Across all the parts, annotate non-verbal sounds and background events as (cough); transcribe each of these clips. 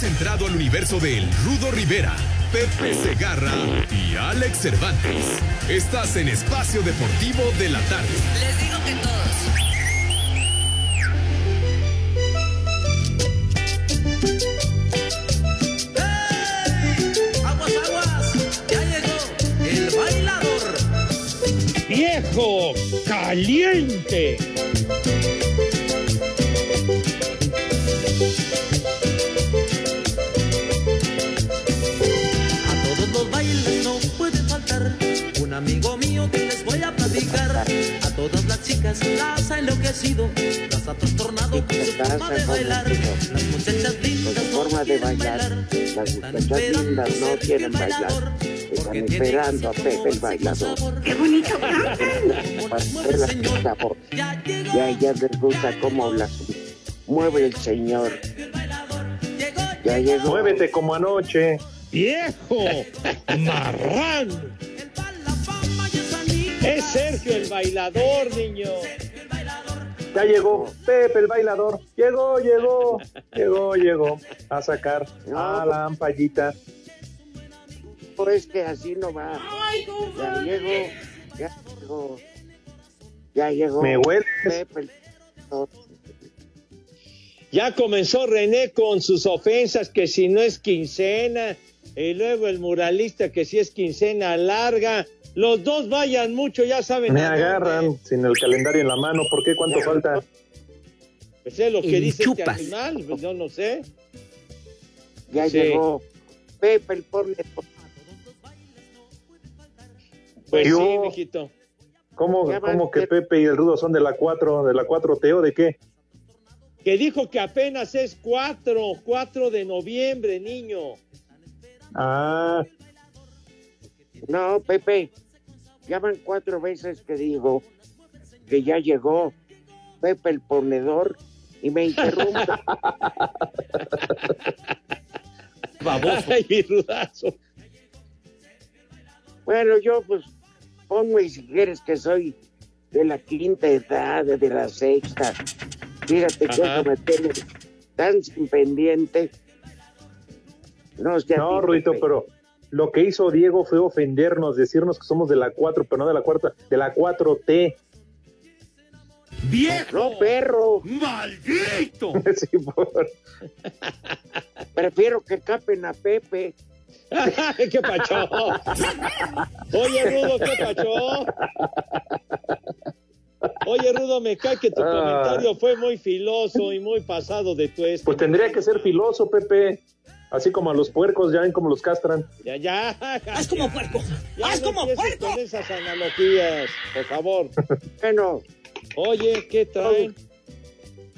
Has entrado al universo de El Rudo Rivera, Pepe Segarra y Alex Cervantes. Estás en Espacio Deportivo de la Tarde. Les digo que todos. Aguas, aguas, ya llegó el bailador. viejo caliente. Amigo mío que les voy a platicar. A todas las chicas las ha enloquecido, las ha trastornado con su forma de bailar. Las muchachas lindas no forma de quieren bailar. bailar. Las Están muchachas esperando lindas no quieren bailar. Están esperando a Pepe el bailador. ¡Qué bonito sabor! Ya Ya, ya les gusta cómo las mueve el señor. Ya llegó. Muévete como anoche. Viejo marrano. Es Sergio el bailador, niño. Ya llegó Pepe el bailador. Llegó, llegó. Llegó, llegó. A sacar a la ampallita. Pues que así no va. Ya llegó. Ya llegó. Ya llegó. Me huele. Pepe el bailador. Ya comenzó René con sus ofensas, que si no es quincena, y luego el muralista, que si es quincena larga. Los dos vayan mucho, ya saben. Me dónde. agarran sin el calendario en la mano. ¿Por qué? ¿Cuánto falta? Pues es lo que En dice este chupas. animal, pues yo no sé. Ya Sí. llegó. Pepe el ponedor. Pues Yo- sí, mijito. ¿Cómo, cómo que que- Pepe y el Rudo son de la 4, de la 4T o de qué? Que dijo que apenas es 4, 4 de noviembre, niño. Ah, No, Pepe. Ya van cuatro veces que digo que ya llegó Pepe el ponedor y me interrumpe. (laughs) Ay, mi rudazo. bueno, yo pues pongo y si quieres que soy de la quinta edad, de la sexta. Fíjate que eso me tiene tan sin pendiente. No, no, Pepe. pero lo que hizo Diego fue ofendernos, decirnos que somos de la 4, pero no de la cuarta, de la 4T. ¡Viejo! No, perro. ¡Maldito! (laughs) Sí, por- Prefiero que capen a Pepe. (laughs) ¿Qué pacho? Oye, Rudo, ¿qué pacho? Oye, Rudo, me cae que tu Ah. comentario fue muy filoso y muy pasado de tu este. Pues tendría que ser filoso, Pepe. Así como a los puercos, ya ven cómo los castran. Ya, ya. (laughs) ¡Haz como puerco! Ya ¡Haz no como puerco! con esas analogías, por favor. (laughs) Bueno, Oye, ¿qué traen?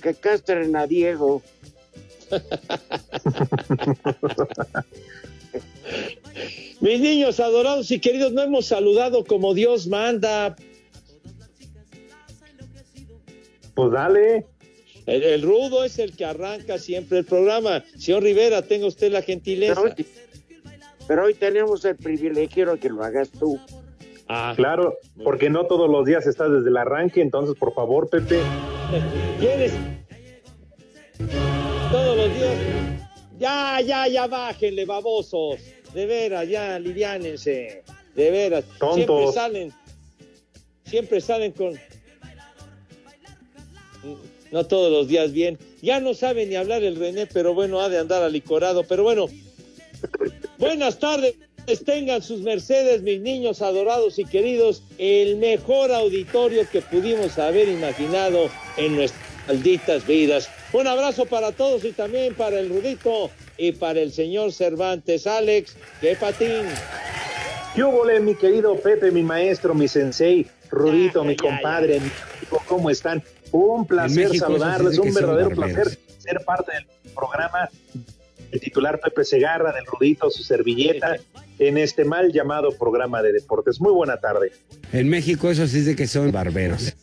que castren a Diego. (laughs) Mis niños adorados y queridos, no hemos saludado como Dios manda. Pues dale. El, el rudo es el que arranca siempre el programa. Señor Rivera, tenga usted la gentileza. Pero hoy, pero hoy tenemos el privilegio de que lo hagas tú. Ah, Claro, porque no todos los días estás desde el arranque, entonces por favor, Pepe. ¿Quieres? Todos los días. Ya, ya, ya, bájenle, babosos. De veras, ya, aliviánense. De veras. Tontos. Siempre salen. Siempre salen con. No todos los días bien. Ya no sabe ni hablar el René, pero bueno, ha de andar alicorado. Pero bueno, buenas tardes. Tengan sus mercedes, mis niños adorados y queridos. El mejor auditorio que pudimos haber imaginado en nuestras malditas vidas. Un abrazo para todos y también para el Rudito y para el señor Cervantes. Alex, qué patín. ¿Qué hubo, mi querido Pepe, mi maestro, mi sensei, Rudito, Ya, mi ya, compadre, mi amigo, ¿cómo están? Un placer México saludarles, un verdadero placer ser parte del programa el titular Pepe Segarra, del Rudito, su servilleta, en este mal llamado programa de deportes. Muy buena tarde. En México eso sí es de que son barberos.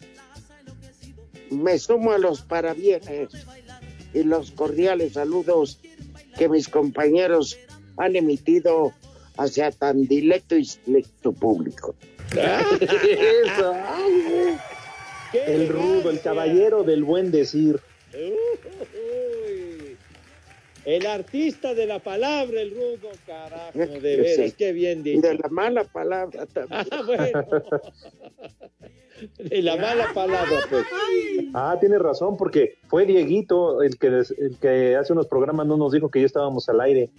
Me sumo a los parabienes y los cordiales saludos que mis compañeros han emitido hacia tan dilecto y selecto público. (laughs) (laughs) Eso, ay, el rudo, el caballero del buen decir. Uy. El artista de la palabra, el rudo, carajo, (laughs) de veras, Sí. qué bien Y dicho. de la mala palabra también. (laughs) Ah, bueno. (laughs) De la mala palabra, pues. Ah, tienes razón, porque fue Dieguito el que, el que hace unos programas no nos dijo que ya estábamos al aire.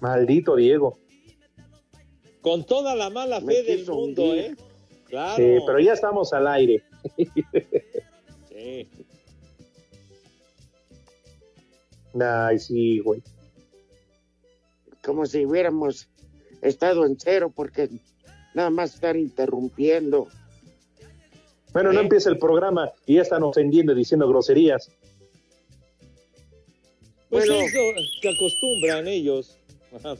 Maldito Diego. Con toda la mala Me fe del mundo, hundir. ¿eh? Claro. Sí, pero ya estamos al aire. Sí. Ay, sí, güey. Como si hubiéramos estado en cero porque nada más estar interrumpiendo. Bueno, no ¿Eh? empieza el programa y ya están ofendiendo y diciendo groserías. Pues Bueno. eso que acostumbran ellos. Ajá.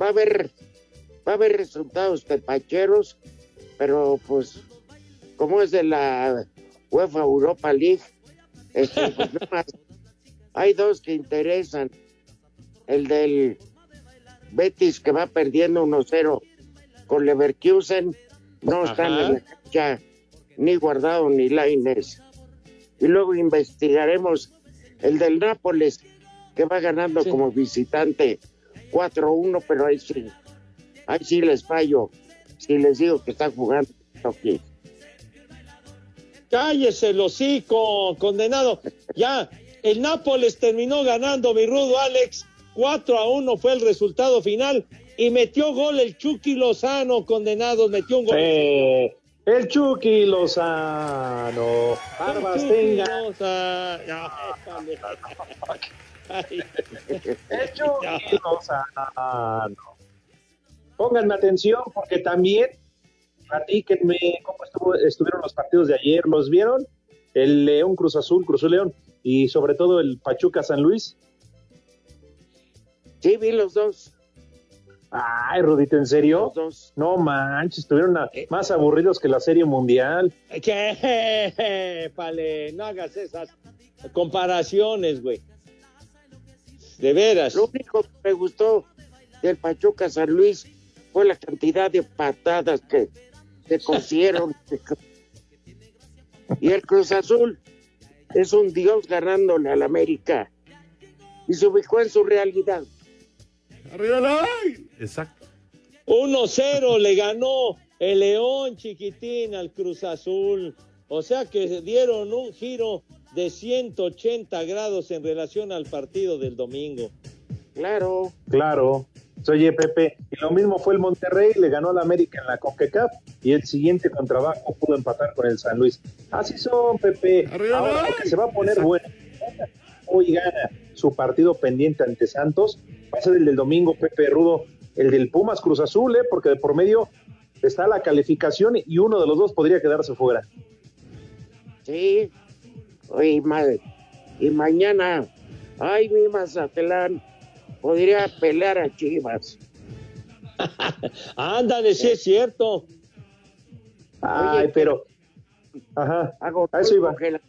Va a haber, va a haber resultados tepacheros, pero pues como es de la UEFA Europa League, este, (laughs) pues, hay dos que interesan. El del Betis que va perdiendo 1-0 con Leverkusen, no están en la cancha ni guardado ni Laines. Y luego investigaremos el del Nápoles que va ganando Sí. como visitante 4-1, pero ahí sí, ahí sí les fallo si les digo que está jugando aquí. Cállese el hocico, condenado. Ya, el Nápoles terminó ganando, mi rudo Alex. 4 a 1 fue el resultado final. Y metió gol el Chucky Lozano, condenado. Metió un gol. Eh, el Chucky Lozano. Barbas tenga. Lozano. El Chucky Lozano. Pónganme atención porque también platíquenme cómo estuvo- estuvieron los partidos de ayer. ¿Los vieron? El León Cruz Azul, Cruz Azul León y sobre todo el Pachuca San Luis. Sí, vi los dos, Ay, Rudito, ¿en serio? los dos. No manches, estuvieron a- más aburridos que la Serie Mundial. (laughs) ¿Qué? Pale, no hagas esas comparaciones, güey. De veras. Lo único que me gustó del Pachuca San Luis fue la cantidad de patadas que se consiguieron. y el Cruz Azul es un dios ganándole al América y se ubicó en su realidad. ¡Arriba la Exacto. 1-0 le ganó el León chiquitín al Cruz Azul. O sea que dieron un giro de 180 grados en relación al partido del domingo. Claro, Claro. Oye, Pepe, y lo mismo fue el Monterrey, le ganó al América en la CONCACAF y el siguiente con trabajo pudo empatar con el San Luis. Así son, Pepe. Arriba, Ahora lo que se va a poner Exacto. bueno. Hoy gana su partido pendiente ante Santos. Va a ser el del domingo, Pepe Rudo, el del Pumas Cruz Azul, ¿eh? porque de por medio está la calificación y uno de los dos podría quedarse fuera. sí. Oye, madre. Y mañana, ay, mi Mazatlán, podría pelear a Chivas. (laughs) Ándale, sí es cierto. Ay, Oye, pero. Ajá. Hago A eso iba. congelado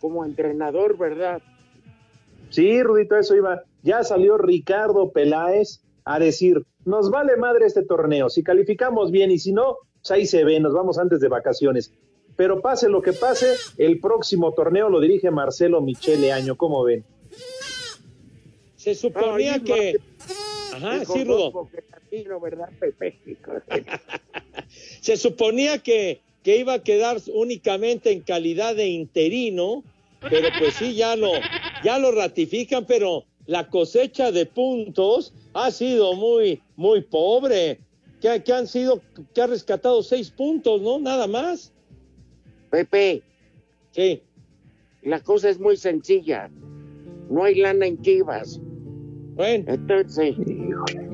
como entrenador, ¿verdad? Sí, Rudito, a eso iba. Ya salió Ricardo Peláez a decir, nos vale madre este torneo, si calificamos bien y si no, pues ahí se ve, nos vamos antes de vacaciones. Pero pase lo que pase, el próximo torneo lo dirige Marcelo Michele Año, ¿cómo ven? Se suponía que... Ajá, sí, Rudo. Latino, ¿verdad, Pepe? (laughs) Se suponía que, que iba a quedar únicamente en calidad de interino, pero pues sí, ya lo, ya lo ratifican, pero la cosecha de puntos ha sido muy, muy pobre. Que, que han sido, que ha rescatado seis puntos, ¿no? Nada más. Pepe, Sí. la cosa es muy sencilla. No hay lana en Chivas. Bueno, Entonces,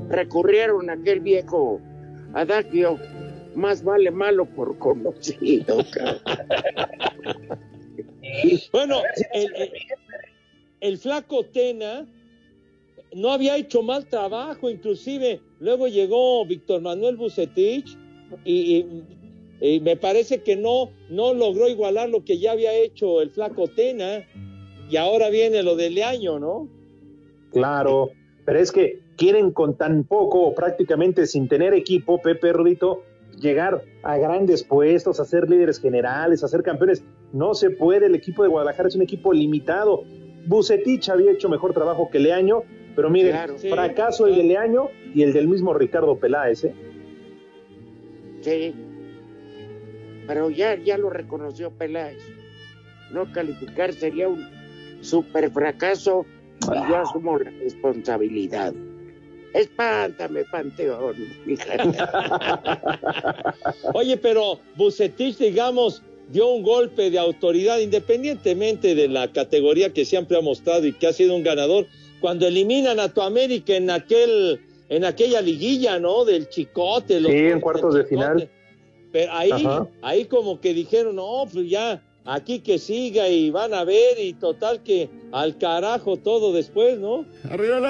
recurrieron a aquel viejo adagio, más vale malo por conocido. (laughs) bueno el, el- el flaco Tena no había hecho mal trabajo, inclusive luego llegó Víctor Manuel Bucetich y, y- y me parece que no, no logró igualar lo que ya había hecho el flaco Tena y ahora viene lo de Leaño, ¿no? Claro, pero es que quieren con tan poco o prácticamente sin tener equipo, Pepe Rudito, llegar a grandes puestos, a ser líderes generales, a ser campeones. No se puede, el equipo de Guadalajara es un equipo limitado. Bucetich había hecho mejor trabajo que Leaño, pero miren, Claro. Sí, fracaso el de Leaño y el del mismo Ricardo Peláez, ¿eh? Sí. Pero ya, ya lo reconoció Peláez. No calificar sería un super fracaso y yo asumo la responsabilidad. Espántame, Panteón. hija. (laughs) Oye, pero Bucetich, digamos, dio un golpe de autoridad independientemente de la categoría que siempre ha mostrado y que ha sido un ganador. Cuando eliminan a tu América en aquel, en aquella liguilla, ¿no? Del Chicote. los Sí, en cuartos de final. Pero ahí, Ajá. ahí como que dijeron, no, pues ya, aquí que siga y van a ver y total que al carajo todo después, ¿no? ¡Arriba!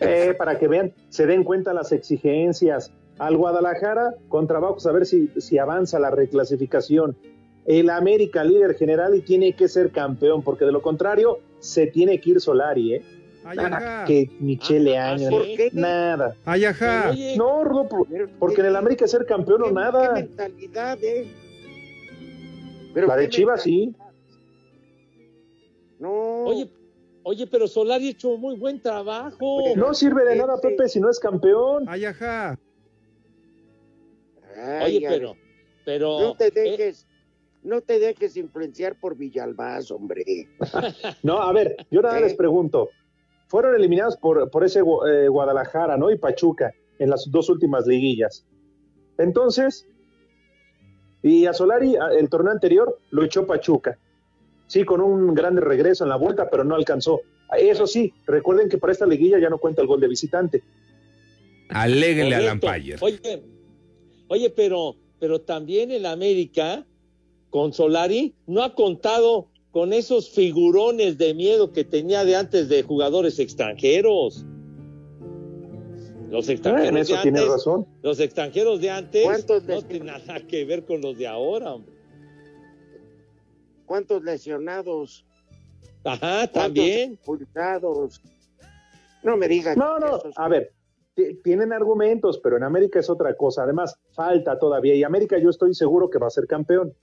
Eh, para que vean, se den cuenta las exigencias. Al Guadalajara, con trabajos, a ver si, si avanza la reclasificación. El América, líder general, y tiene que ser campeón, porque de lo contrario, se tiene que ir Solari, ¿eh? Nada, que Michele Ah, Año. ¿Por qué? nada. Ay, ajá. Pero, oye, No, Pero, porque en el ¿qué- América ser campeón o nada. ¿Qué mentalidad, eh? Pero La de Chivas, sí. No. Oye, oye, pero Solari ha hecho muy buen trabajo. No sirve de nada, Este- Pepe, si no es campeón. Ay, ajá. Ay, Oye, pero, pero. No te eh, dejes, no te dejes influenciar por Villalbaz, hombre. (laughs) No, a ver, yo nada ¿Eh? les pregunto. Fueron eliminados por, por ese eh, Guadalajara, ¿no? Y Pachuca en las dos últimas liguillas. Entonces, y a Solari, a- el torneo anterior, lo echó Pachuca. Sí, con un grande regreso en la vuelta, pero no alcanzó. Eso sí, recuerden que para esta liguilla ya no cuenta el gol de visitante. Aléguenle al correcto. Ampire. Oye, oye, pero, pero también el América con Solari no ha contado con esos figurones de miedo que tenía de antes de jugadores extranjeros. Los extranjeros eso de antes, razón. los extranjeros de antes ¿Cuántos no les- tienen nada que ver con los de ahora, hombre. ¿Cuántos lesionados? Ajá, ¿Cuántos también. expulsados? No me digas. No, que no, esos- a ver, ti- tienen argumentos, pero en América es otra cosa. Además, falta todavía. Y América yo estoy seguro que va a ser campeón.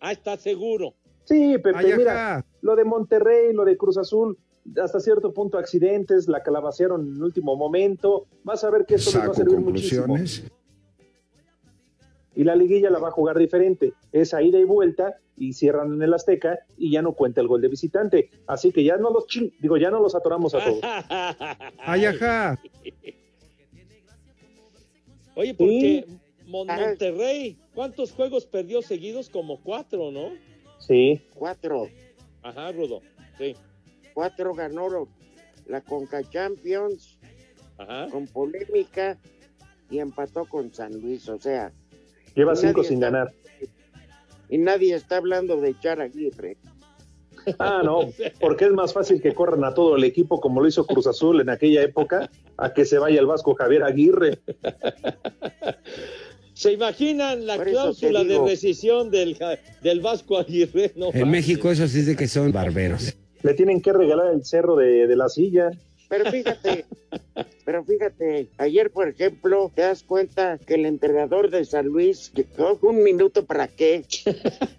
Ah, está seguro. Sí, Pepe, Ay, mira, lo de Monterrey, lo de Cruz Azul, hasta cierto punto accidentes, la calabacearon en el último momento. Vas a ver que esto les va a Saco servir muchísimo. conclusiones. Y la liguilla la va a jugar diferente. Es a ida y vuelta y cierran en el Azteca y ya no cuenta el gol de visitante. Así que ya no los chin- digo, ya no los atoramos a todos. (laughs) Ay, ajá. Oye, porque Mon- Monterrey, ¿cuántos juegos perdió seguidos? Como cuatro, ¿no? Sí. Cuatro. Ajá, Rudo. Sí. Cuatro ganó la Conca Champions Ajá. con polémica y empató con San Luis. O sea, Lleva cinco sin está- ganar. y nadie está hablando de echar a Aguirre. (laughs) Ah, no, porque es más fácil que corran a todo el equipo como lo hizo Cruz Azul en aquella época, a que se vaya el Vasco Javier Aguirre. (laughs) ¿Se imaginan la cláusula de rescisión del, del Vasco Aguirre? No En. México eso sí es de que son barberos. Le tienen que regalar el cerro de, de la silla. Pero fíjate, pero fíjate, ayer por ejemplo, te das cuenta que el entrenador de San Luis, un minuto para qué.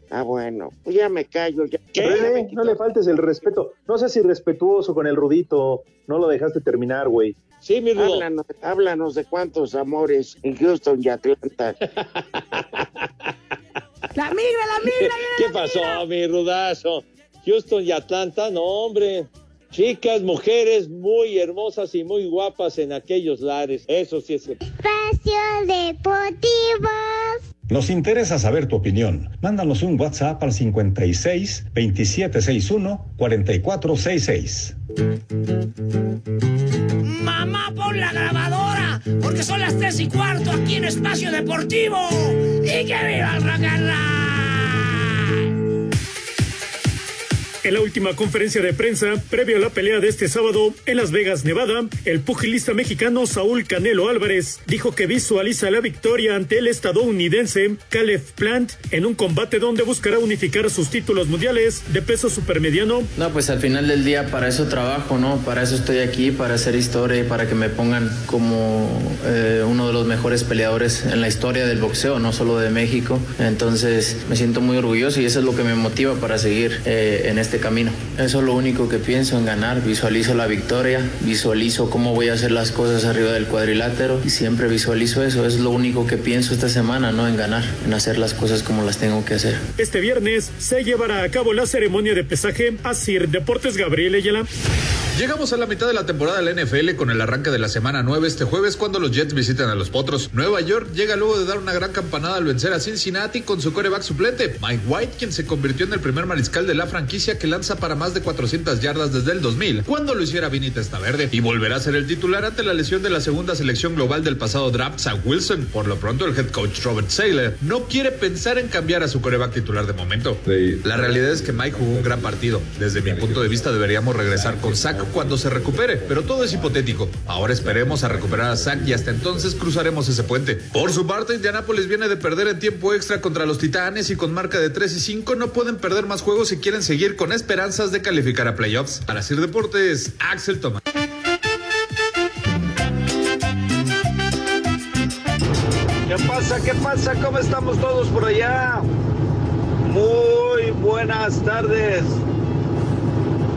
Ah, bueno, pues ya me callo. Ya, ya me René, quito. no le faltes el respeto. No seas irrespetuoso con el Rudito. No lo dejaste terminar, güey. Sí, mi Rudo. Háblanos, háblanos de cuántos amores en Houston y Atlanta. La migra, la migra. (laughs) ¿Qué pasó, mi Rudazo? Houston y Atlanta, no, hombre. Chicas, mujeres muy hermosas y muy guapas en aquellos lares. Eso sí es. Espacio Deportivo. Nos interesa saber tu opinión. Mándanos un WhatsApp al 56 2761 4466. Mamá, pon la grabadora, porque son las tres y cuarto aquí en Espacio Deportivo. ¡Y que viva el rock En la última conferencia de prensa, previo a la pelea de este sábado en Las Vegas, Nevada, el pugilista mexicano Saúl Canelo Álvarez dijo que visualiza la victoria ante el estadounidense Caleb Plant en un combate donde buscará unificar sus títulos mundiales de peso supermediano. No, pues al final del día para eso trabajo, ¿no? Para eso estoy aquí, para hacer historia y para que me pongan como eh, uno de los mejores peleadores en la historia del boxeo, no solo de México. Entonces me siento muy orgulloso y eso es lo que me motiva para seguir eh, en este camino. Eso es lo único que pienso en ganar, visualizo la victoria, visualizo cómo voy a hacer las cosas arriba del cuadrilátero y siempre visualizo eso, es lo único que pienso esta semana, no en ganar, en hacer las cosas como las tengo que hacer. Este viernes se llevará a cabo la ceremonia de pesaje a Sir Deportes Gabriel Ayala. Llegamos a la mitad de la temporada de la NFL con el arranque de la semana 9 este jueves cuando los Jets visitan a los Potros. Nueva York llega luego de dar una gran campanada al vencer a Cincinnati con su coreback suplente, Mike White, quien se convirtió en el primer mariscal de la franquicia que lanza para más de 400 yardas desde el 2000, cuando lo hiciera Vinny Testaverde, y volverá a ser el titular ante la lesión de la segunda selección global del pasado draft, Zach Wilson. Por lo pronto, el head coach Robert Saylor no quiere pensar en cambiar a su coreback titular de momento. La realidad es que Mike jugó un gran partido. Desde mi punto de vista, deberíamos regresar con Zach cuando se recupere, pero todo es hipotético. Ahora esperemos a recuperar a Zach y hasta entonces cruzaremos ese puente. Por su parte, Indianapolis viene de perder en tiempo extra contra los Titanes y con marca de 3 y 5 no pueden perder más juegos si quieren seguir con esperanzas de calificar a playoffs. Para Sir Deportes, Axel Tomás. ¿Qué pasa? ¿Qué pasa? ¿Cómo estamos todos por allá? Muy buenas tardes.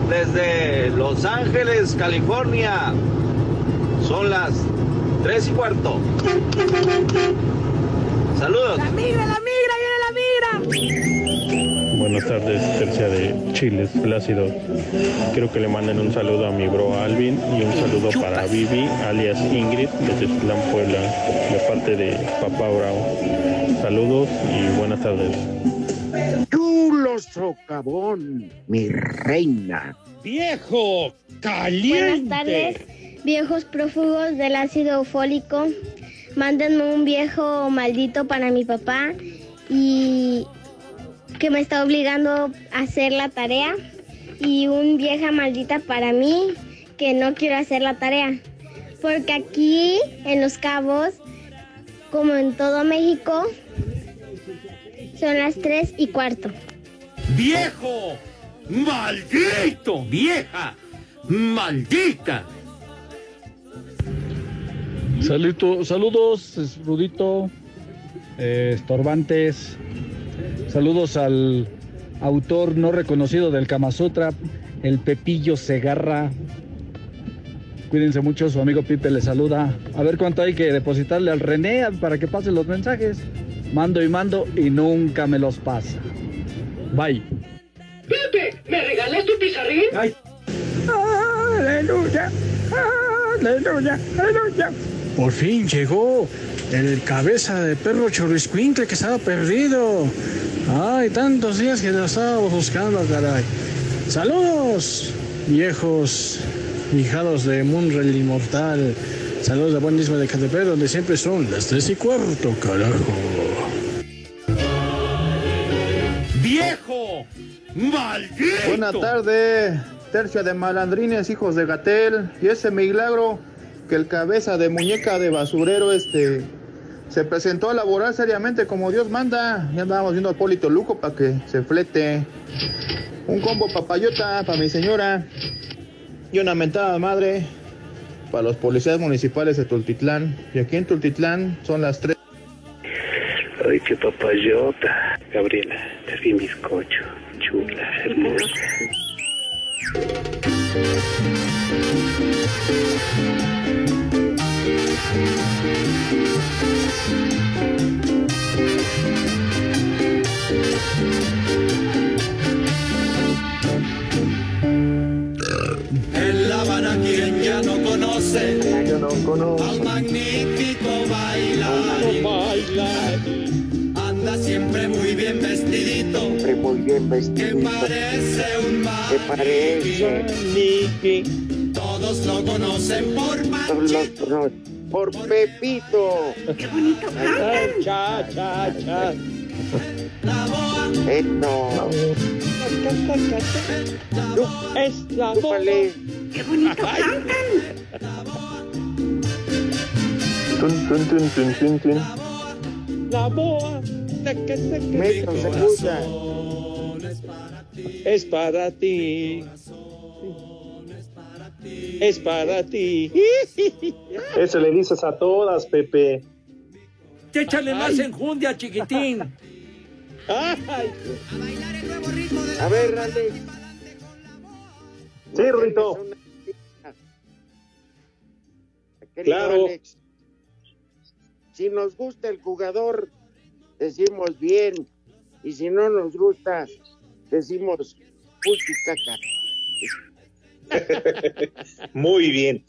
Desde Los Ángeles, California. Son las tres y cuarto. Saludos. La migra, la migra, viene la migra. Buenas tardes, tercia de Chiles, Plácido. Quiero que le manden un saludo a mi bro Alvin y un saludo para Vivi, alias Ingrid, desde Plan Puebla, de parte de Papá Bravo. Saludos y buenas tardes. Chulo socavón, mi reina. Viejo, Buenas tardes, viejos prófugos del ácido fólico. Mándenme un viejo maldito para mi papá y que me está obligando a hacer la tarea. Y un vieja maldita para mí que no quiero hacer la tarea. Porque aquí en Los Cabos, como en todo México, son las tres y cuarto. ¡Viejo! ¡Maldito! ¡Vieja! ¡Maldita! Salito- saludos, es Rudito, eh, estorbantes. Saludos al autor no reconocido del Kama Sutra, el Pepillo Segarra. Cuídense mucho, su amigo Pipe le saluda. A ver cuánto hay que depositarle al René para que pase los mensajes. Mando y mando y nunca me los pasa. Bye. Pepe, ¿me regalas tu pizarrín? Ay. Aleluya, aleluya, aleluya. Por fin llegó el cabeza de perro chorriscuincle que estaba perdido. Ay, tantos días que lo estábamos buscando, caray. Saludos, viejos hijados de Munrel Inmortal. Saludos de Buen Isma de Catepec, donde siempre son las tres y cuarto, carajo. ¡Viejo! ¡Maldito! Buenas tardes, tercia de malandrines, hijos de Gatel. Y ese milagro que el cabeza de muñeca de basurero este se presentó a laborar seriamente como Dios manda. Ya andábamos viendo a Polito Luco para que se flete. Un combo papayota para mi señora. Y una mentada madre para los policías municipales de Tultitlán. Y aquí en Tultitlán son las tres. Ay, qué papayota. Gabriela, te vi bizcocho. Chula, hermosa. En La Habana quien ya no conoce Yo no conozco. al magnífico bailarín. Bien vestidito. Siempre muy bien vestido. Que parece un ¿Qué parece? maniquí. Todos lo conocen por Todos. Por Pepito. ¡Qué bonito canta! Cha, cha, cha. la boa. Eh, no. Es la Chúpale. ¡Qué bonito cantan! Tun, tun, tun, tun, tun, tun. La boa. Metro segunda. Es para ti. Es para ti. (laughs) Eso le dices a todas, Pepe. Échale más enjundia, chiquitín. (laughs) Ay, A ver, Alex. Sí. Querido Claro. Alex, si nos gusta el jugador, decimos bien. Y si no nos gusta, decimos. (laughs) Muy bien.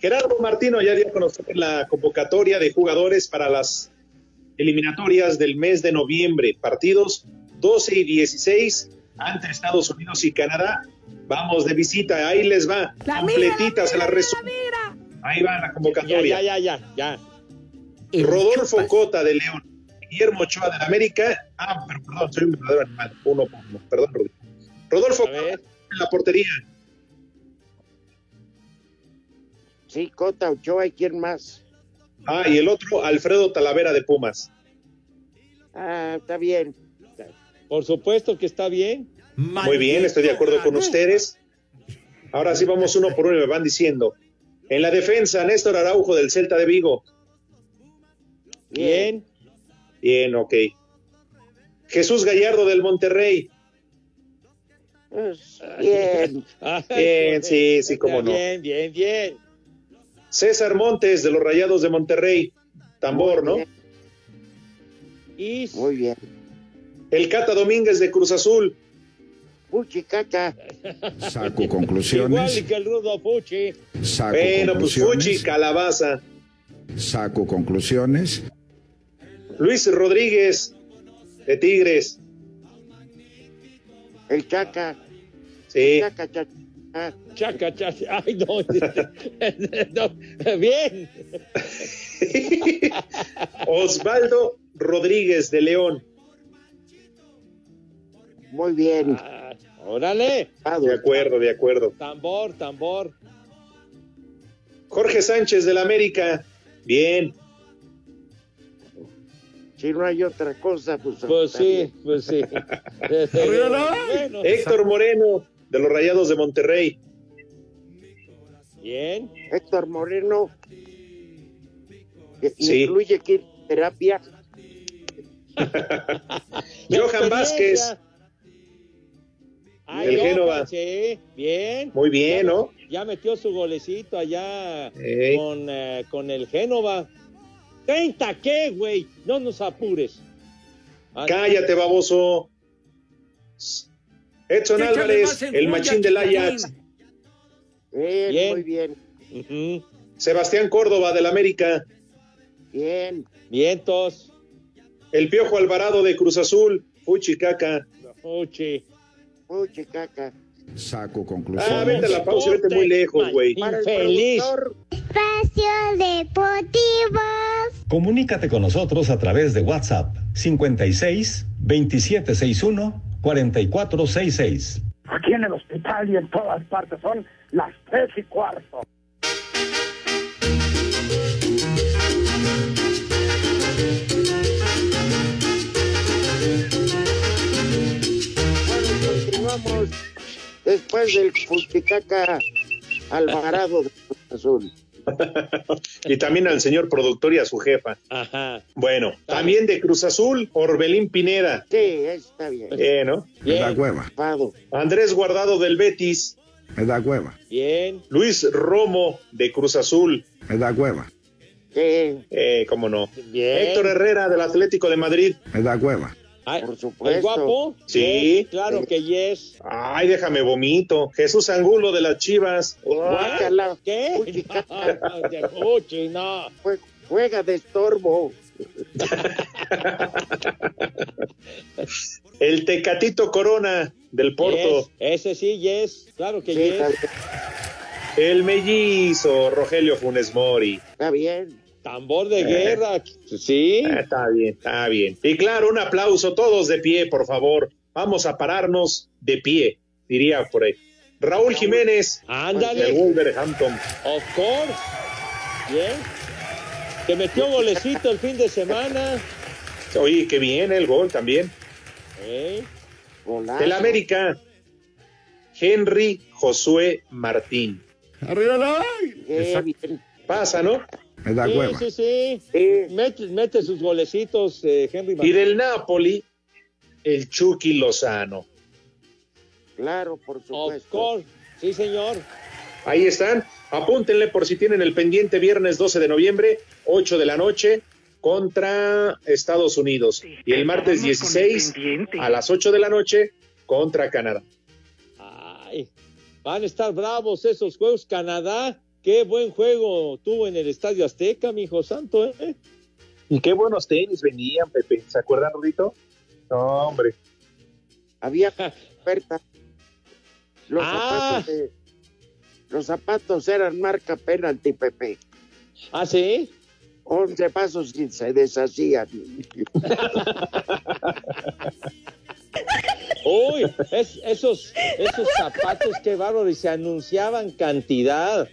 Gerardo Martino ya dio a conocer la convocatoria de jugadores para las eliminatorias del mes de noviembre, partidos 12 y 16 ante Estados Unidos y Canadá. Vamos de visita, ahí les va, La mira, completita, la se la la mira. Ahí va la convocatoria. ya, ya, ya, ya. Rodolfo Cota de León, Guillermo Ochoa de la América. Ah, pero perdón, soy un verdadero animal. Uno por uno. Perdón, Rodolfo. Rodolfo en la portería. Sí, Cota, Ochoa y quién más. Ah, y el otro, Alfredo Talavera de Pumas. Ah, está bien. Por supuesto que está bien. Muy bien, estoy de acuerdo con ustedes. Ahora sí vamos uno por uno y me van diciendo. En la defensa, Néstor Araujo del Celta de Vigo. Bien. Bien, ok. Jesús Gallardo del Monterrey. Pues, bien. (laughs) Ay, Bien, sí, sí, cómo no. Bien, bien, bien. César Montes de los Rayados de Monterrey. Tambor, ¿no? Y Muy bien. El Cata Domínguez de Cruz Azul. Puchi caca. Saco igual conclusiones. que el Rudo Puchi. Saco Bueno, pues Fuchi, conclusiones. Calabaza. Saco conclusiones. Luis Rodríguez de Tigres. El chaca. Sí. Chaca, chaca. Ah, Chaca, chaca. Ay, no. (laughs) no. Bien. (laughs) Osvaldo Rodríguez de León. muy bien. Ah, órale. De acuerdo, de acuerdo. Tambor, tambor. Jorge Sánchez del América. Bien. Si no hay otra cosa, pues. Pues sí, pues sí. (laughs) Bueno, Héctor Moreno de los Rayados de Monterrey. bien. Héctor Moreno. que Sí. Incluye terapia. (laughs) Johan Vázquez. Johan, Génova. Sí, bien. Muy bien, Ya- ¿no? Ya metió su golecito allá con, eh, con el Génova. ¿30 qué, güey? No nos apures. Cállate, baboso. Edson Álvarez, el machín del. Ajax. Bien, Bien. muy bien. Sebastián Córdoba del América. Bien. Vientos. El Piojo Alvarado de Cruz Azul. Fuchi caca. Puchi. Puchi caca. Saco Ah, conclusiones. vete a la pausa, vete muy lejos, güey. Infeliz. Espacio Deportivo. Comunícate con nosotros a través de WhatsApp 56 2761 4466. Aquí en el hospital y en todas partes son las tres y cuarto. bueno, continuamos después del Puchicaca Alvarado de Cruz Azul. y también al señor productor y a su jefa. Ajá. Bueno, también de Cruz Azul, Orbelín Pineda. Sí, está bien. Eh, ¿no? Me da Bien. hueva. Pado. Andrés Guardado del Betis. Me da hueva. Bien. Luis Romo de Cruz Azul. Me da hueva. Sí, Eh, cómo no. Bien. Héctor Herrera del Atlético de Madrid. Me da hueva. Ay, por ¿El supuesto. guapo? Sí. Yes, claro que yes. Ay, déjame vomito. Jesús Angulo de las Chivas. Guácala. ¿Qué? (laughs) Puchicaca. No, Juega de estorbo. (laughs) El Tecatito Corona del Porto. Yes. Ese sí, yes. Claro que Sí, yes. El mellizo Rogelio Funes Mori. Está bien. Tambor de guerra. Sí. Ah, está bien, está bien. Y claro, un aplauso, todos de pie, por favor, vamos a pararnos de pie, diría por ahí. Raúl Jiménez, Ándale. del Wolverhampton. Of course. Bien. Que metió golecito el fin de semana. Oye, qué bien el gol también. ¿Eh? Del América, Henry Josué Martín. Arriba Pasa, ¿no? Me da sí, hueva. sí, sí. Mete, mete sus golecitos, eh, Henry Y Martín. del Napoli, el Chucky Lozano. Claro, por Of supuesto. course. Sí, señor. Ahí están. Apúntenle por si tienen el pendiente viernes 12 de noviembre, 8 de la noche, contra Estados Unidos. Y el martes 16 a las 8 de la noche contra Canadá. Ay, van a estar bravos esos juegos. Canadá, qué buen juego tuvo en el Estadio Azteca, mi hijo santo, ¿eh? Y qué buenos tenis venían, Pepe. ¿Se acuerdan, Rudito? No, hombre. Había (laughs) oferta. Los Ah. zapatos de- los zapatos eran marca penalti, Pepe. ¿Ah, sí? 11 pasos y se deshacían. Uy, es- esos, esos zapatos, qué bárbaro. Y se anunciaban cantidad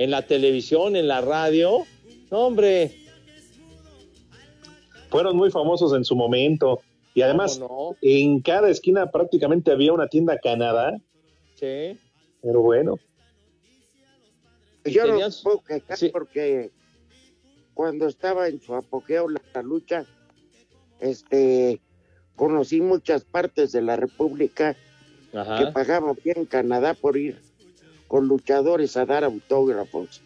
en la televisión, en la radio. No, hombre. Fueron muy famosos en su momento. Y además, ¿Cómo en cada esquina prácticamente había una tienda Canadá. Sí. Pero bueno. Yo no puedo quejar porque cuando estaba en su apogeo la, lucha, este, conocí muchas partes de la República que pagaban bien Canadá por ir con luchadores a dar autógrafos.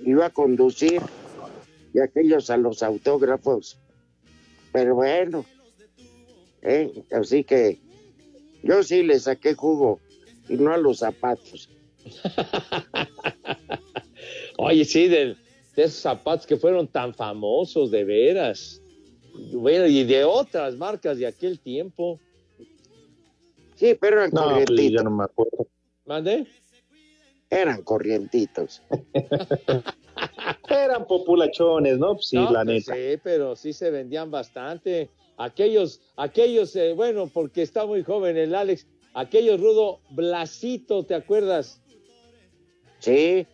Iba a conducir y aquellos a los autógrafos. Pero bueno, ¿eh? así que yo sí le saqué jugo y no a los zapatos. (laughs) Oye, sí, de, de esos zapatos que fueron tan famosos, de veras. Bueno, y de otras marcas de aquel tiempo. Sí, pero eran No, pues, ya no me acuerdo. ¿Mande? Eran corrientitos. (laughs) Eran populachones, ¿no? Pues sí, No, la pues neta. Sí, pero sí se vendían bastante. Aquellos, aquellos, eh, bueno, porque está muy joven el Alex, aquellos rudo Blasito, ¿te acuerdas? Sí.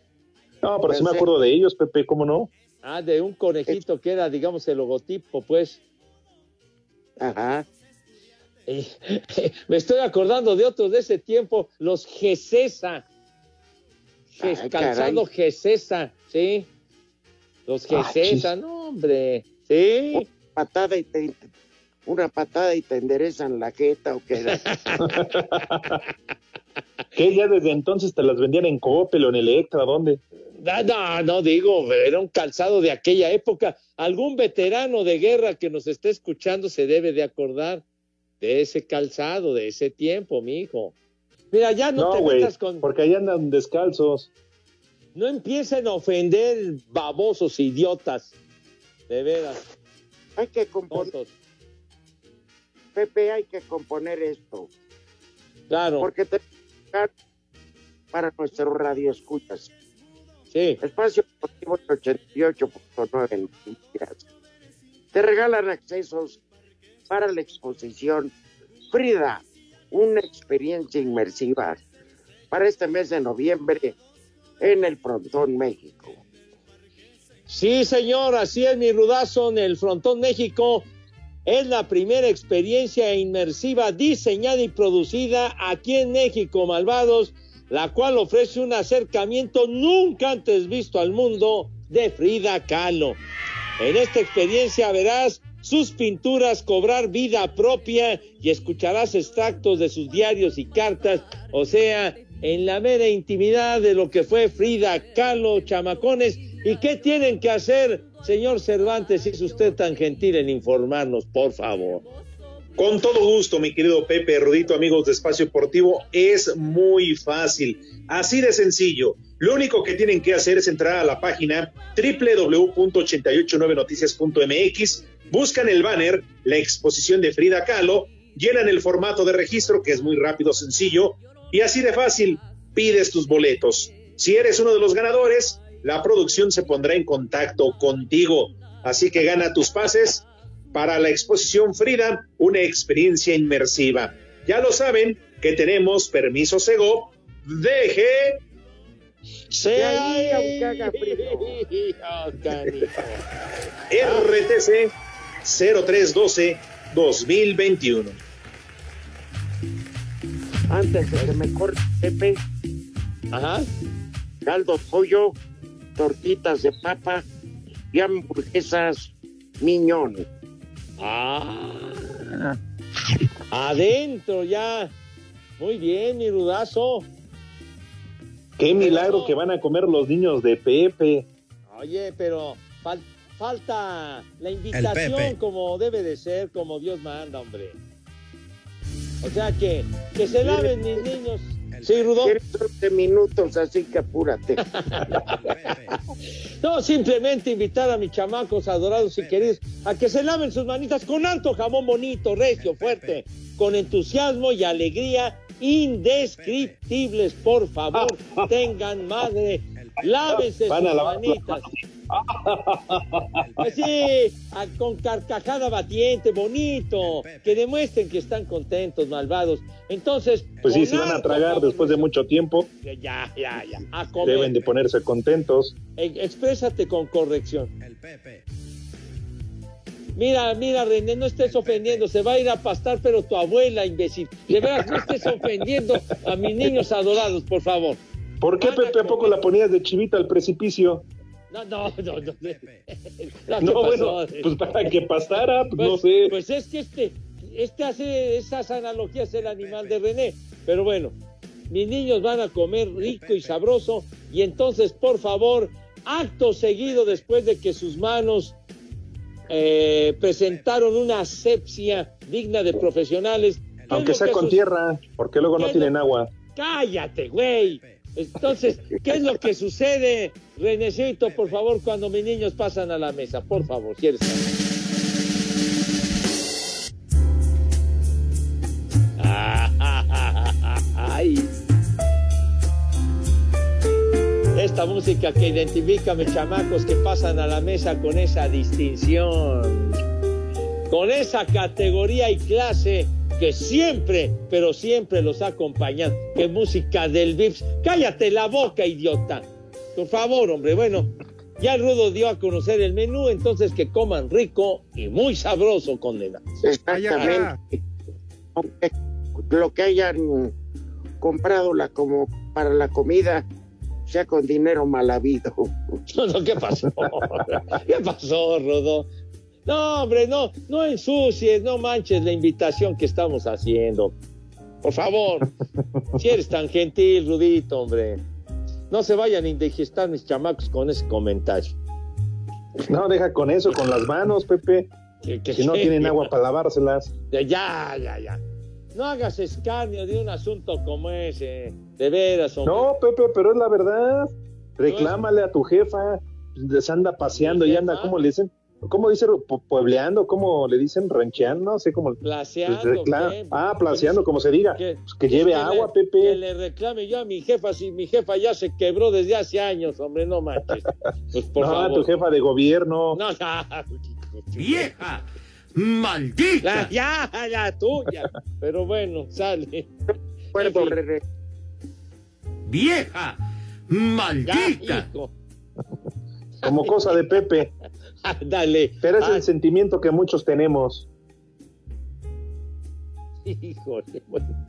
No, pero sí me acuerdo de ellos, Pepe, ¿cómo no? Ah, de un conejito que era, digamos, el logotipo, pues. Ajá. Eh, (laughs) me estoy acordando de otros de ese tiempo, los Gesesa. Ay, calzado. Gesesa, sí. Los Ah, Gesesa, chis. no, hombre. Sí. Patada y te, una patada y te enderezan la jeta o qué era. (laughs) Que ya desde entonces te las vendían en Coppel o en Electra, ¿dónde? No, no, no digo, era un calzado de aquella época. Algún veterano de guerra que nos esté escuchando se debe de acordar de ese calzado, de ese tiempo, mi hijo. Mira, ya no, No, te metas con. porque ahí andan descalzos. No empiecen a ofender babosos idiotas. De veras. Hay que componer, tontos. Pepe, hay que componer esto. Claro. Porque te para nuestro radio escuchas. Sí. Espacio Deportivo 88.9 Noticias. Te regalan accesos para la exposición Frida, una experiencia inmersiva para este mes de noviembre en el Frontón México. Sí, señor, así es mi rudazo en el Frontón México. Es la primera experiencia inmersiva diseñada y producida aquí en México, Malvados, la cual ofrece un acercamiento nunca antes visto al mundo de Frida Kahlo. En esta experiencia verás sus pinturas cobrar vida propia y escucharás extractos de sus diarios y cartas, o sea, en la mera intimidad de lo que fue Frida Kahlo, chamacones. ¿Y qué tienen que hacer, señor Cervantes, si es usted tan gentil en informarnos, por favor? Con todo gusto, mi querido Pepe Rudito, amigos de Espacio Deportivo, es muy fácil, así de sencillo. Lo único que tienen que hacer es entrar a la página www.889noticias.mx, buscan el banner, la exposición de Frida Kahlo, llenan el formato de registro, que es muy rápido, sencillo, y así de fácil, pides tus boletos. Si eres uno de los ganadores, la producción se pondrá en contacto contigo. Así que gana tus pases para la exposición Frida, una experiencia inmersiva. Ya lo saben que tenemos permiso Sego. Deje. Sea. RTC 0312 2021. Antes de que me corte, Pepe. Ajá. Caldo pollo, tortitas de papa y hamburguesas miñón. Ah. Adentro ya. Muy bien, mi rudazo. Qué milagro que van a comer los niños de Pepe. Oye, pero fal- falta la invitación como debe de ser, como Dios manda, hombre. O sea que, que se laven mis niños. Sí, Rudo. Tienes 11 minutos, así que apúrate. (laughs) No, simplemente invitar a mis chamacos adorados y queridos a que se laven sus manitas con alto jamón bonito, recio, fuerte, con entusiasmo y alegría indescriptibles. Por favor, (laughs) tengan madre, a sus manitas. Pues sí, a- con carcajada batiente, bonito, que demuestren que están contentos, malvados. Entonces, Pues sí, si van a tragar después de mucho tiempo, Ya, ya, ya. A comer. deben de ponerse contentos. E- Exprésate con corrección. Mira, mira, René, no estés ofendiendo, se va a ir a pastar, pero tu abuela, imbécil. De veras, no estés ofendiendo a mis niños adorados, por favor. ¿Por qué, Pepe, a poco la ponías de chivita al precipicio? No, no, no, no. No, (laughs) No, ¿qué bueno, pues para que pastara, pues, no Pues- sé. Pues es que este, este hace esas analogías el animal de René. Pero bueno, mis niños van a comer rico y sabroso y entonces, por favor, acto seguido después de que sus manos eh, presentaron una asepsia digna de profesionales. ¿qué es Aunque sea con tierra, porque luego no ¿Qué es tienen lo- agua. Cállate, güey. Entonces, ¿qué es lo que sucede, Renecito, por favor, cuando mis niños pasan a la mesa? Por favor, ¿quieres saber? (laughs) Ay. Esta música que identifica a mis chamacos que pasan a la mesa con esa distinción, con esa categoría y clase que siempre, pero siempre los ha acompañado. Que música del Vips. Cállate la boca, idiota. Por favor, hombre. Bueno, ya el Rudo dio a conocer el menú, entonces que coman rico y muy sabroso, condena. Exactamente. Aunque lo que hayan comprado la como para la comida sea con dinero mal habido. (laughs) No, no, ¿qué pasó? (laughs) ¿Qué pasó, Rodo? No, hombre, no, no ensucies, no manches la invitación que estamos haciendo. Por favor, si eres tan gentil, Rudito, hombre. No se vayan a indigestar mis chamacos con ese comentario. No, deja con eso, con las manos, Pepe. Que, que Si no tienen agua para lavárselas. Ya, ya, ya. No hagas escarnio de un asunto como ese. De veras, hombre. No, Pepe, pero es la verdad. Reclámale a tu jefa. Se anda paseando y anda, ¿cómo le dicen? ¿Cómo dice? Pu- Puebleando, ¿cómo le dicen? Rancheando, no sé cómo. Placeando, Pues. Ah, placeando, como se diga. Que- Pues que lleve que agua, le- Pepe. Que le reclame yo a mi jefa, si mi jefa ya se quebró desde hace años, hombre, no manches. Pues por no, a favor. tu jefa de gobierno. No, (laughs) ya. ¡Vieja! ¡Maldita! La- ya, la tuya. Pero bueno, sale. Acuerdo, En fin. René. ¡Vieja! ¡Maldita! Como cosa de Pepe. (laughs) Dale. Pero es Ah, el sentimiento que muchos tenemos. Híjole, bueno.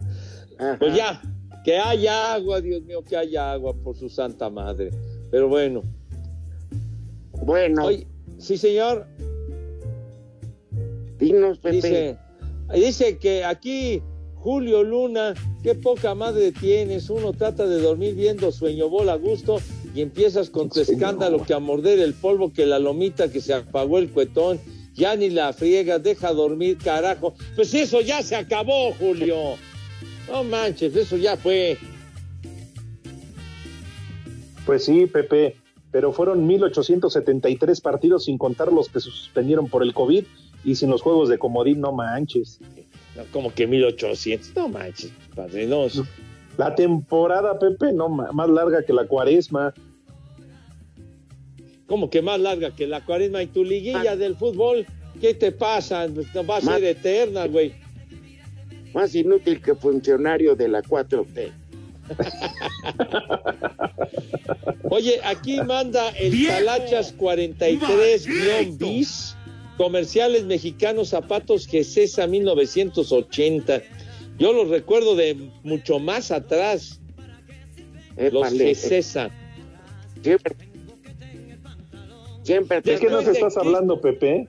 Pues ya, que haya agua, Dios mío, que haya agua por su santa madre. Pero bueno. Bueno. Oye, sí, señor. Dinos, Pepe. Dice, dice que aquí Julio Luna, qué poca madre tienes. Uno trata de dormir viendo sueño bola a gusto y empiezas con tu escándalo que a morder el polvo, que la lomita, que se apagó el cuetón. Ya ni la friega, deja dormir, carajo. Pues eso ya se acabó, Julio. No manches, eso ya fue. Pues sí, Pepe. Pero fueron 1873 partidos sin contar los que se suspendieron por el COVID y sin los juegos de comodín, no manches. No, como que 1800, no manches, padre, no. La temporada, Pepe, no más larga que la cuaresma. Como que más larga que la cuaresma y tu liguilla del fútbol. ¿Qué te pasa? No va a ser eterna, güey. Más inútil que funcionario de la 4T. (laughs) Oye, aquí manda el Talachas 43-bis, comerciales mexicanos, zapatos Gesesa 1980. Yo los recuerdo de mucho más atrás. los Épale. Gesesa. Siempre. Siempre ¿De qué nos estás hablando, Pepe?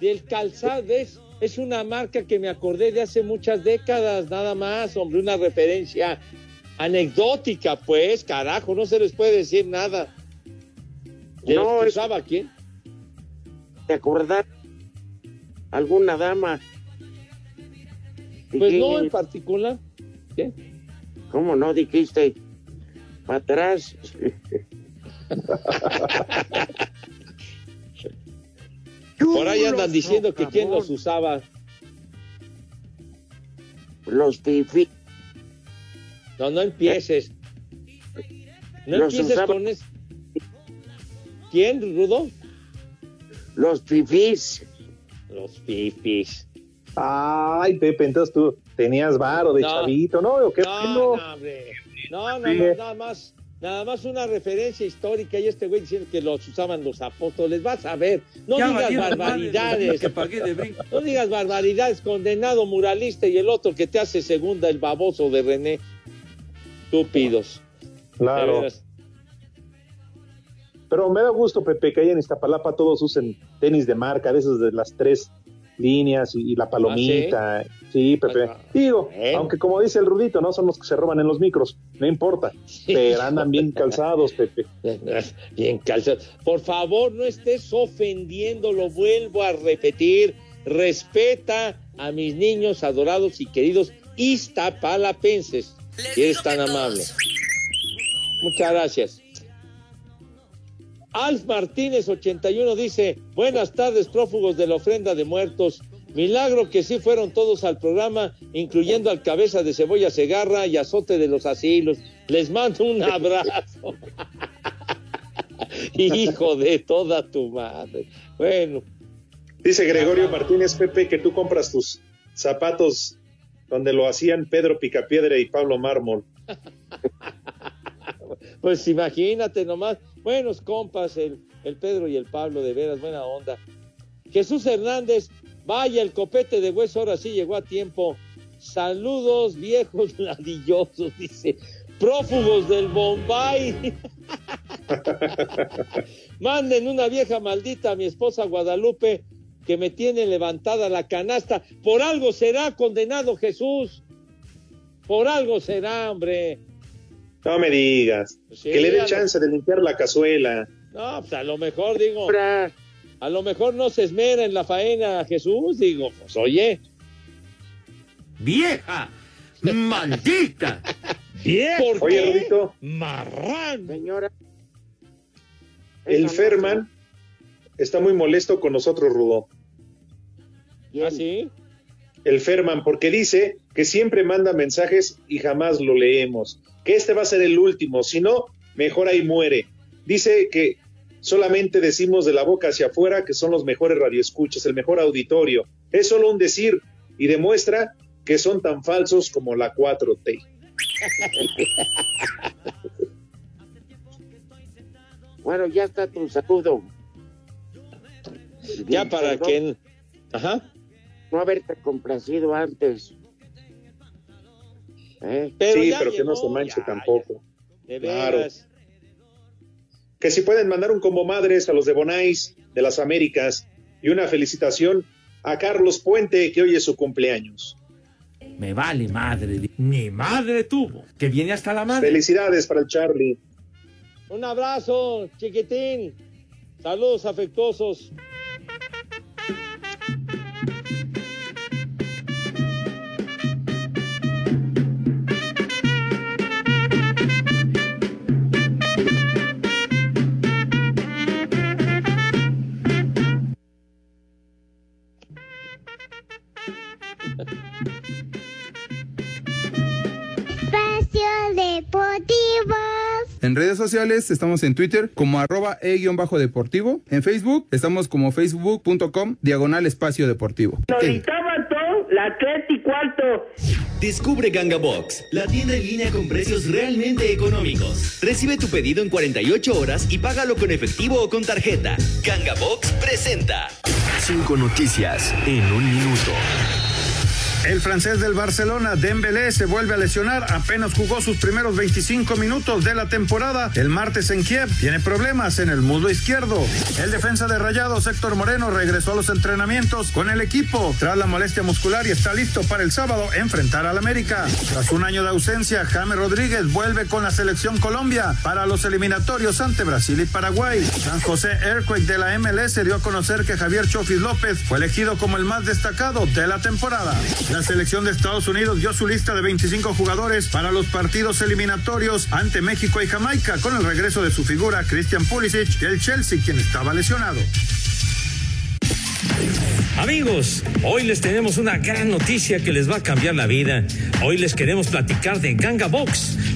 Del calzado, ¿ves? Es una marca que me acordé de hace muchas décadas, nada más, hombre, una referencia anecdótica, pues, carajo, no se les puede decir nada. ¿De No, los que es- usaba quién? ¿Te acordás? ¿Alguna dama? Pues no, en particular. ¿Qué? ¿Cómo no dijiste? Para atrás. (laughs) Por ahí andan diciendo que quién los usaba. Los fifi. No, no empieces. No Los empieces usaba- con eso. ¿Quién, Rudo? Los fifís. Los fifis. Ay, Pepe, entonces tú tenías varo de No. chavito, ¿no? ¿O qué? No, no? no, hombre. No, no, Sí. no, nada más. Nada más una referencia histórica y este güey diciendo que los usaban los apóstoles. Vas a ver. No Ya digas barbaridades. de. No digas barbaridades, condenado muralista y el otro que te hace segunda, el baboso de René. Estúpidos. Claro. Pero me da gusto, Pepe, que ahí en Iztapalapa todos usen tenis de marca, de esos de las tres líneas y, y la palomita. sí? Pepe. Digo, aunque como dice el Rudito, no son los que se roban en los micros, no importa. Pero andan bien calzados, Pepe. (laughs) Bien calzado. Por favor, no estés ofendiendo, lo vuelvo a repetir. Respeta a mis niños adorados y queridos iztapalapenses. Si eres tan amable. Muchas gracias. Alf Martínez 81 dice, buenas tardes prófugos de la ofrenda de muertos. Milagro que sí fueron todos al programa, incluyendo al cabeza de cebolla Segarra y azote de los asilos. Les mando un abrazo. (laughs) Hijo de toda tu madre. Bueno, Dice Gregorio Martínez, Pepe, que tú compras tus zapatos donde lo hacían Pedro Picapiedra y Pablo Mármol. (laughs) pues imagínate nomás. Buenos compas, el, el Pedro y el Pablo, de veras, buena onda. Jesús Hernández, vaya, el copete de hueso ahora sí llegó a tiempo. Saludos, viejos (laughs) ladillosos, dice. Prófugos del Bombay. (laughs) Manden una vieja maldita a mi esposa Guadalupe que me tiene levantada la canasta. Por algo será condenado Jesús. Por algo será, hombre. No me digas. Sí, que le dé lo- chance de limpiar la cazuela. No, pues a lo mejor digo. A lo mejor no se esmera en la faena Jesús, digo, pues oye. ¡Vieja! ¡Maldita! ¿Por Oye, qué? Marrán. Señora. el no Ferman está muy molesto con nosotros, Rudo. ¿Ah, sí? El Ferman, porque dice que siempre manda mensajes y jamás lo leemos. Que este va a ser el último, si no, mejor ahí muere. Dice que solamente decimos de la boca hacia afuera que son los mejores radioescuchas, el mejor auditorio. Es solo un decir y demuestra que son tan falsos como la 4T. (laughs) Bueno, ya está tu saludo. Ya para Perdón que. Ajá. No haberte complacido antes. ¿Eh? Pero sí, ya pero que no se manche ya, tampoco. De Claro. veras. Que si pueden mandar un como madres a los de Bonais, de las Américas, y una felicitación a Carlos Puente, que hoy es su cumpleaños. Me vale madre. Mi madre tuvo. Que viene hasta la madre. Felicidades para el Charlie. Un abrazo, chiquitín. Saludos afectuosos. Redes sociales estamos en Twitter como arroba e-deportivo. En Facebook estamos como facebook.com diagonal espacio deportivo. la tres y cuarto. Descubre Ganga Box, la tienda en línea con precios realmente económicos. Recibe tu pedido en 48 horas y págalo con efectivo o con tarjeta. Ganga Box presenta. Cinco noticias en un minuto. El francés del Barcelona, Dembélé, se vuelve a lesionar. Apenas jugó sus primeros 25 minutos de la temporada. El martes en Kiev tiene problemas en el muslo izquierdo. El defensa de Rayados, Héctor Moreno, regresó a los entrenamientos con el equipo tras la molestia muscular y está listo para el sábado enfrentar al América. Tras un año de ausencia, James Rodríguez vuelve con la selección Colombia para los eliminatorios ante Brasil y Paraguay. San José Earthquake de la MLS dio a conocer que Javier Chofis López fue elegido como el más destacado de la temporada. La selección de Estados Unidos dio su lista de 25 jugadores para los partidos eliminatorios ante México y Jamaica con el regreso de su figura Christian Pulisic del Chelsea, quien estaba lesionado. Amigos, hoy les tenemos una gran noticia que les va a cambiar la vida. Hoy les queremos platicar de Ganga Box,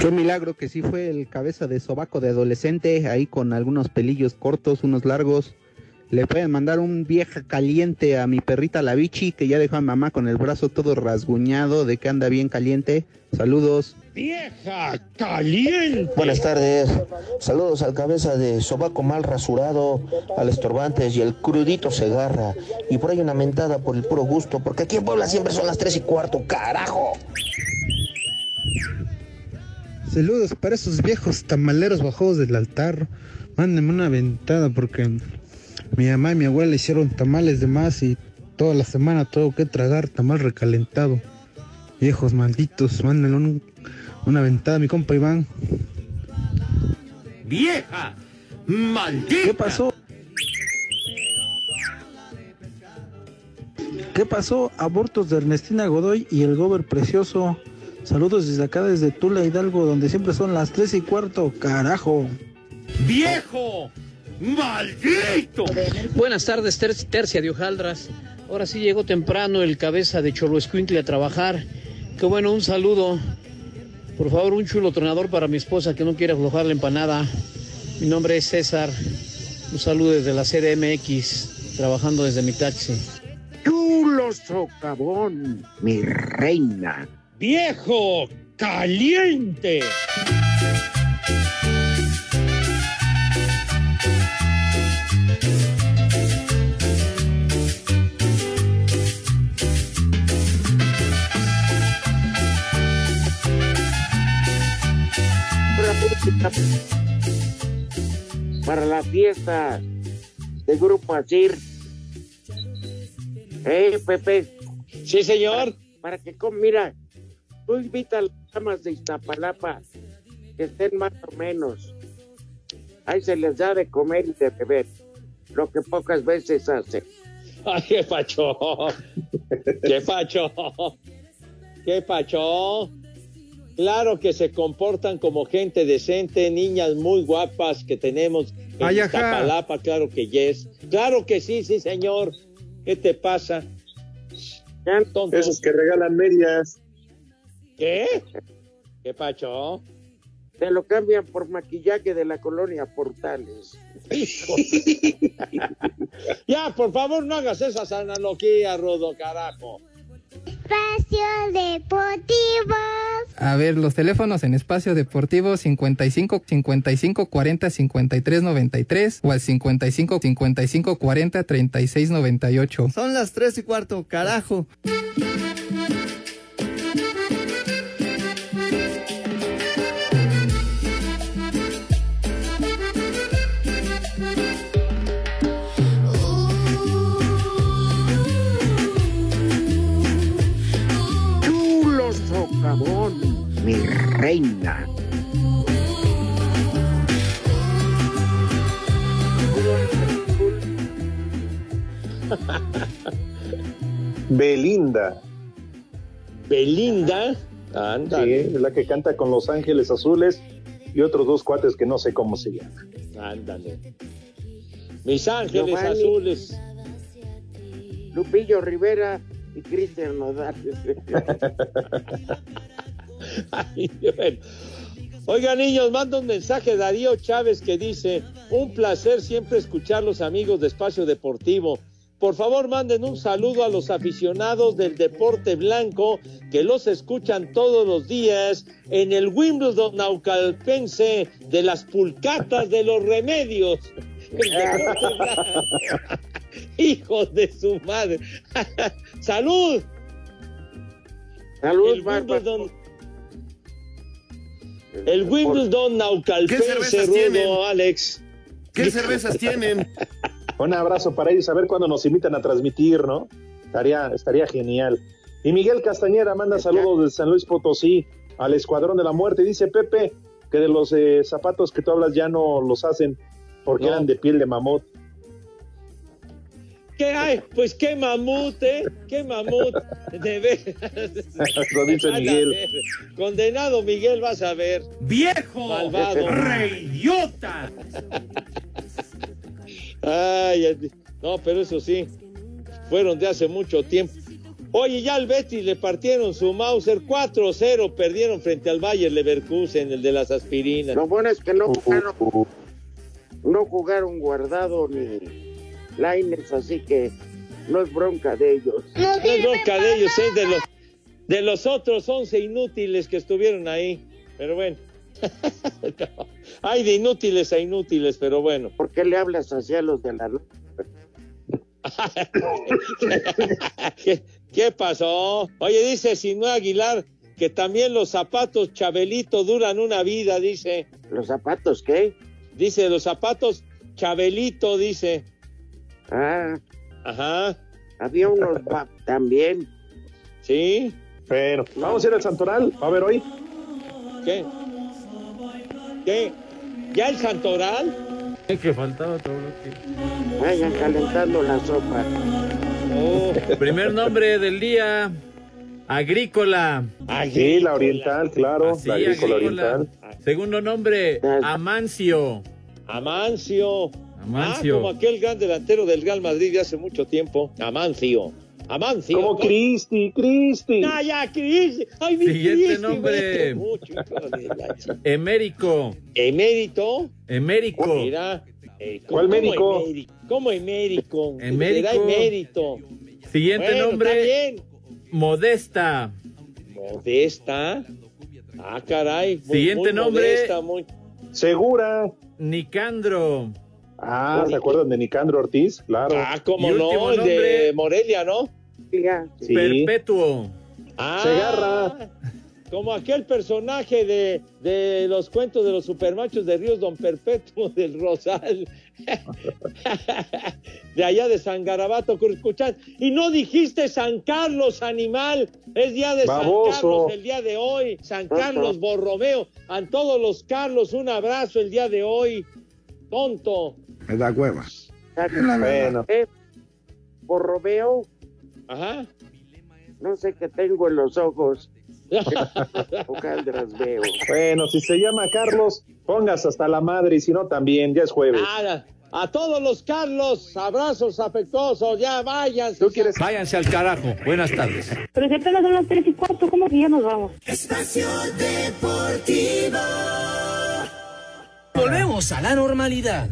Qué milagro que sí fue el cabeza de sobaco de adolescente, ahí con algunos pelillos cortos, unos largos. Le pueden mandar un vieja caliente a mi perrita la bichi, que ya dejó a mamá con el brazo todo rasguñado de que anda bien caliente. Saludos. ¡Vieja caliente! Buenas tardes. Saludos al cabeza de sobaco mal rasurado, al estorbantes y el crudito Segarra. Y por ahí una mentada por el puro gusto, porque aquí en Puebla siempre son las tres y cuarto, carajo. Saludos para esos viejos tamaleros bajados del altar. Mándenme una ventada porque mi mamá y mi abuela hicieron tamales de más y toda la semana tengo que tragar tamal recalentado. Viejos malditos, mándenle un- una ventada a mi compa Iván. ¡Vieja! ¡Maldita! ¿Qué pasó? ¿Qué pasó? Abortos de Ernestina Godoy y el Gober Precioso. Saludos desde acá, desde Tula Hidalgo, donde siempre son las tres y cuarto. Carajo. ¡Viejo! ¡Maldito! Buenas tardes, ter- Tercia de Hojaldras. Ahora sí llegó temprano el cabeza de Cholo Escuincle a trabajar. Qué bueno, un saludo. Por favor, un chulo tronador para mi esposa que no quiere aflojar la empanada. Mi nombre es César. Un saludo desde la CDMX, trabajando desde mi taxi. Chulo socavón, mi reina. ¡Viejo caliente! Para la fiesta de Grupo Asir. Eh, Pepe. Sí, señor. Para, que com mira, tú invita a las damas de Iztapalapa que estén más o menos. Ahí se les da de comer y de beber, lo que pocas veces hace. (laughs) ¡Ay, qué pacho! ¡Qué pacho! ¡Qué pacho! Claro que se comportan como gente decente, niñas muy guapas que tenemos en Ay, ajá. Iztapalapa, claro que yes. Claro que sí, sí, señor. ¿Qué te pasa? Esos que regalan medias. ¿Qué? ¿Qué pacho? Te lo cambian por maquillaje de la colonia Portales. Hijo. (laughs) ya, por favor, no hagas esas analogías, Rodo, carajo. Espacio Deportivo. A ver, los teléfonos en espacio deportivo 55 55 40 53 93 o al 55 55 40 36 98. Son las tres y cuarto, carajo. Belinda. Belinda. Sí, Ándale. es la que canta con Los Ángeles Azules y otros dos cuates que no sé cómo se llaman. Ándale. Mis ángeles Giovanni. azules. Lupillo Rivera y Cristian Nodal. (laughs) Ay, bueno. Oiga, niños, manda un mensaje Darío Chávez que dice: Un placer siempre escuchar los amigos de Espacio Deportivo. Por favor, manden un saludo a los aficionados del deporte blanco que los escuchan todos los días en el Wimbledon naucalpense de las pulcatas de los remedios. (laughs) (laughs) Hijos de su madre. (laughs) ¡Salud! Salud, el Wimbledon, el Wimbledon naucalpense, ¿Qué cervezas Rudo, tienen? Alex. ¿Qué cervezas tienen? Un abrazo para ellos, a ver cuándo nos invitan a transmitir, ¿no? Estaría, estaría genial. Y Miguel Castañeda manda saludos de San Luis Potosí al Escuadrón de la Muerte. Dice Pepe que de los eh, zapatos que tú hablas ya no los hacen porque No. eran de piel de mamut. ¿Qué hay? Pues qué mamut, ¿eh? Qué mamut. De veras. (laughs) Lo dice Miguel. Condenado Miguel, vas a ver. ¡Viejo! Malvado. ¡Reidiota! Ay, no, pero eso sí, fueron de hace mucho tiempo. Oye, ya al Betis le partieron su Mauser 4-0, perdieron frente al Bayer Leverkusen, el de las aspirinas. Lo bueno es que no jugaron, no jugaron guardado ni Laines, así que no es bronca de ellos. No es bronca de ellos, es de los, de los otros 11 inútiles que estuvieron ahí. Pero bueno. (laughs) No, Hay de inútiles a inútiles, pero bueno. ¿Por qué le hablas hacia los de la (laughs) ¿Qué, qué pasó? Oye, dice Sinue Aguilar que también los zapatos Chabelito duran una vida, dice. ¿Los zapatos qué? Dice, los zapatos Chabelito, dice. Ah, Ajá. había unos va- también. Sí. Pero, vamos a ir al Santoral, a ver hoy. ¿Qué? ¿Qué? ¿Ya el Santoral? Que faltaba todo lo que... Vayan calentando la sopa. Oh. Primer nombre del día, Agrícola. Sí, la oriental, claro, la agrícola Agrícola. oriental. Segundo nombre, Amancio. Amancio. Amancio. Ah, como aquel gran delantero del Real Madrid de hace mucho tiempo. Amancio. Amancio. Como Cristi, Cristi. Ah, ya, Cristi. Ay, mi Siguiente Cristi, nombre. mucho, hijo de la (laughs) ch- Emérico. Emérito. Emérico. Mira. eh, ¿Cuál ¿cómo médico? emérico? ¿Cómo emérico? Emérico. Emérito. Siguiente Bueno, nombre, está bien. Modesta. Modesta. Ah, caray. muy- Siguiente muy nombre. modesta, muy- Segura. Nicandro. Ah, ¿se acuerdan de Nicandro Ortiz? Claro. Ah, cómo Y no, el de nombre. Morelia, ¿no? Sí. Perpetuo. Ah, Segarra. Como aquel personaje de, de los cuentos de los supermachos de Ríos Don Perpetuo del Rosal. (laughs) de allá de San Garabato, Curcuchán. Y no dijiste San Carlos, animal. Es día de Baboso. San Carlos el día de hoy. San Carlos Borromeo. A todos los Carlos, un abrazo el día de hoy. Tonto. Me da hueva. Bueno. Eh, Borromeo, Ajá. no sé qué tengo en los ojos. (laughs) Veo. Bueno, si se llama Carlos, pongas hasta la madre y si no también, ya es jueves. Nada. A todos los Carlos, abrazos afectuosos, ya váyanse. ¿Tú quieres? Váyanse al carajo. Buenas tardes. Pero si apenas son las tres y cuarto, ¿cómo que ya nos vamos? Espacio Deportivo. Volvemos a la normalidad.